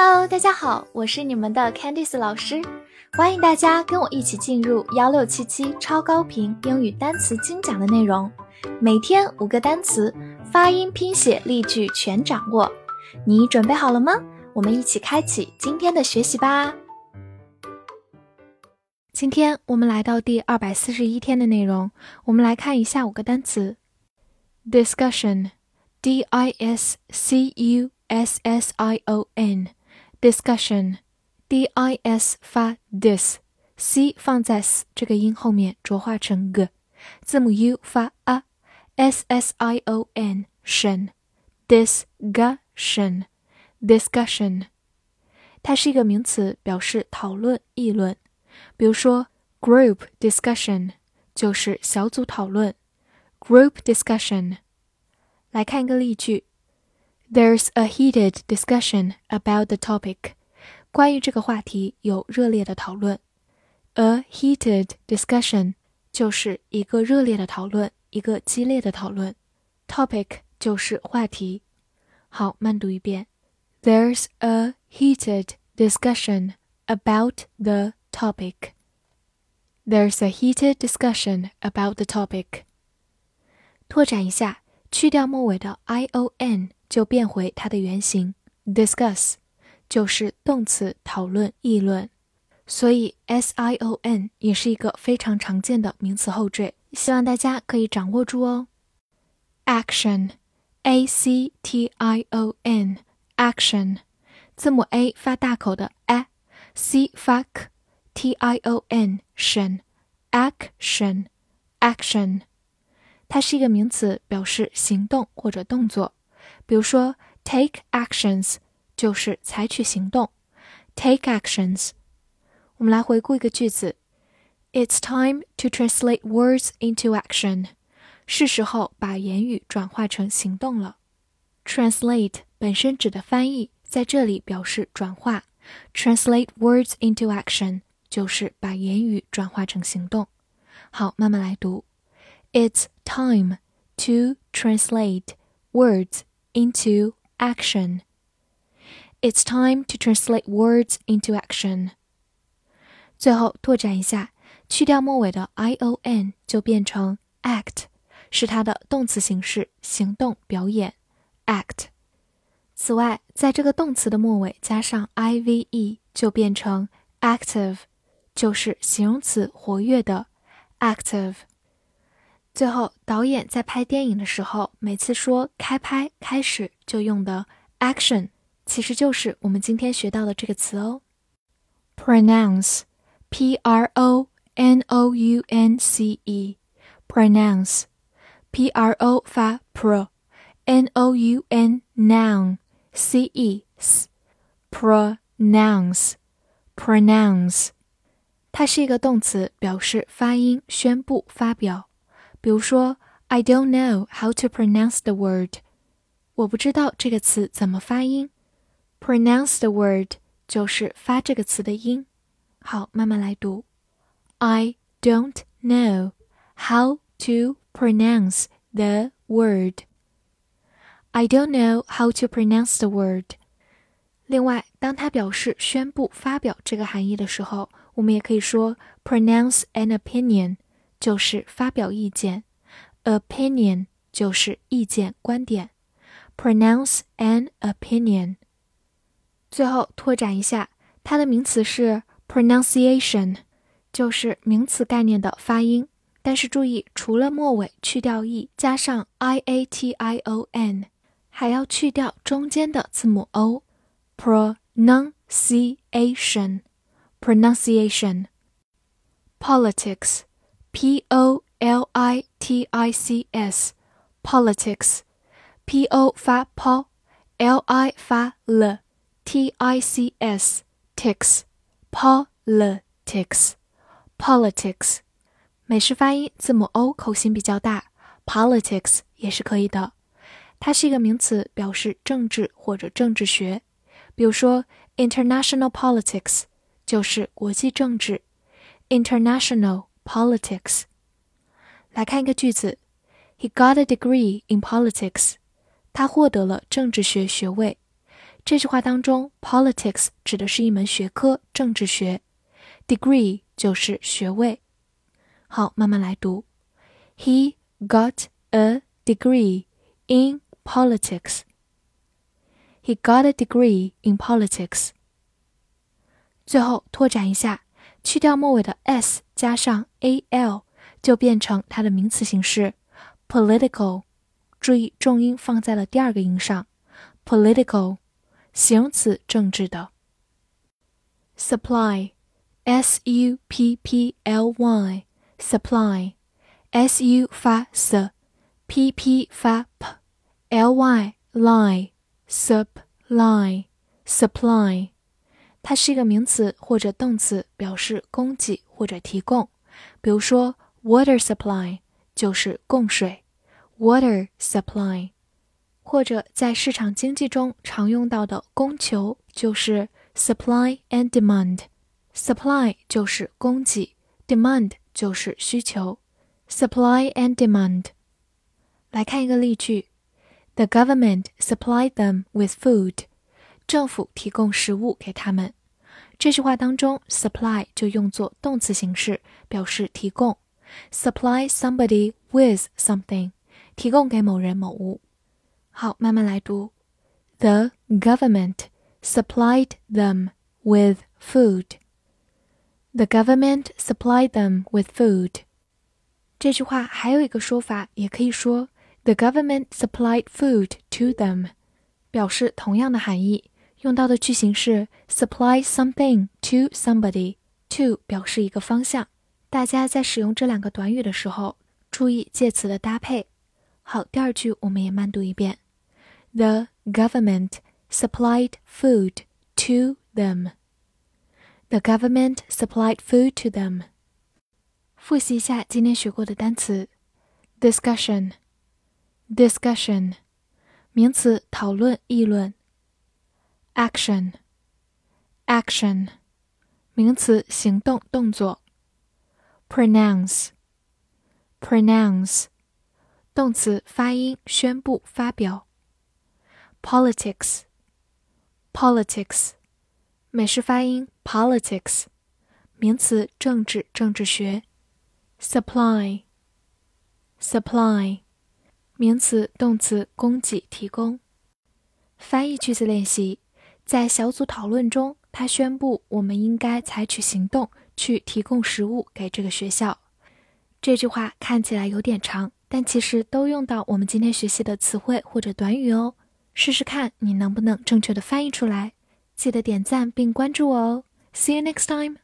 Hello，大家好，我是你们的 Candice 老师，欢迎大家跟我一起进入幺六七七超高频英语单词精讲的内容，每天五个单词，发音、拼写、例句全掌握，你准备好了吗？我们一起开启今天的学习吧。今天我们来到第二百四十一天的内容，我们来看一下五个单词。：discussion，d i s c u s s i o n. Discussion，D-I-S 发 dis，c 放在 s 这个音后面浊化成 g，字母 u 发 a，s s i o n discussion，discussion，它是一个名词，表示讨论、议论。比如说，group discussion 就是小组讨论。group discussion，来看一个例句 ：There's a heated discussion about the topic。关于这个话题有热烈的讨论。A heated discussion 就是一个热烈的讨论，一个激烈的讨论。Topic 就是话题。好，慢读一遍：There's a heated discussion about the topic. There's a heated discussion about the topic. 拓展一下， 去掉末尾的 i o n 就变回它的原形 discuss，就是动词讨论、议论。所以 s i o n 也是一个非常常见的名词后缀，希望大家可以掌握住哦。action a c t i o n action 字母 a 发大口的 a，c 发 k。T I O N tion action action，它是一个名词，表示行动或者动作。比如说，take actions 就是采取行动。take actions。我们来回顾一个句子：It's time to translate words into action。是时候把言语转化成行动了。translate 本身指的翻译，在这里表示转化。translate words into action。就是把言语转化成行动。好，慢慢来读。It's time to translate words into action. It's time to translate words into action. 最后拓展一下，去掉末尾的 i o n 就变成 act，是它的动词形式，行动、表演。act。此外，在这个动词的末尾加上 i v e 就变成 active。就是形容词活跃的，active。 最后，导演在拍电影的时候，每次说开拍、开始就用的 action，其实就是我们今天学到的这个词哦。pronounce，p r o n o u n c e，pronounce，p r o 发 pro，n o u n noun，c e s，pronounce，pronounce。它是一个动词，表示发音、宣布、发表。比如说，I don't know how to pronounce the word。我不知道这个词怎么发音。Pronounce the word 就是发这个词的音。好，慢慢来读。I don't know how to pronounce the word. I don't know how to pronounce the word. 另外，当它表示宣布、发表这个含义的时候，我们也可以说 pronounce an opinion，就是发表意见；opinion 就是意见、观点。pronounce an opinion。最后拓展一下，它的名词是 pronunciation，就是名词概念的发音。但是注意，除了末尾去掉 e，加上 i a t i o n，还要去掉中间的字母 o，pronunciation，pronunciation，politics。pronunciation. Politics, P O L I T I C S, politics, P O 发 p，L I 发 l，T I C S, ticks, politics, politics。美式发音字母 o 口型比较大，politics 也是可以的。它是一个名词，表示政治或者政治学。比如说，international politics 就是国际政治，international politics。来看一个句子：He got a degree in politics。他获得了政治学学位。 这句话当中，politics 指的是一门学科，政治学；degree 就是学位。好，慢慢来读。He got a degree in politics. He got a degree in politics. 最后拓展一下， 去掉末尾的 s，加上 a l，就变成它的名词形式 political。注意重音放在了第二个音上，political，形容词，政治的。supply，s u p p l y，supply，s u 发 s，p p 发 p，l y lie，supply，supply，它是一个名词或者动词，表示供给或者提供。比如说，water supply 就是供水。water supply，或者在市场经济中常用到的供求就是 supply and demand。supply 就是供给，demand 就是需求。supply and demand。来看一个例句：The government supplied them with food。政府提供食物给他们。这句话当中，supply 就用作动词形式，表示提供。Supply somebody with something。提供给某人某物。好，慢慢来读。The government supplied them with food. The government supplied them with food. 这句话还有一个说法，也可以说 The government supplied food to them，表示同样的含义。用到的句型是 supply something to somebody。to 表示一个方向。大家在使用这两个短语的时候，注意介词的搭配。好，第二句我们也慢读一遍。The government supplied food to them. The government supplied food to them. 复习一下今天学过的单词：discussion, discussion，名词，讨论、议论 ；action, action，名词，行动、动作；pronounce, pronounce。动词发音宣布发表。politics，politics，美式发音 politics，名词政治政治学。supply，supply，名词动词供给提供。翻译句子练习， 在小组讨论中，他宣布我们应该采取行动去提供食物给这个学校。这句话看起来有点长。但其实都用到我们今天学习的词汇或者短语哦，试试看你能不能正确的翻译出来。记得点赞并关注我哦。See you next time.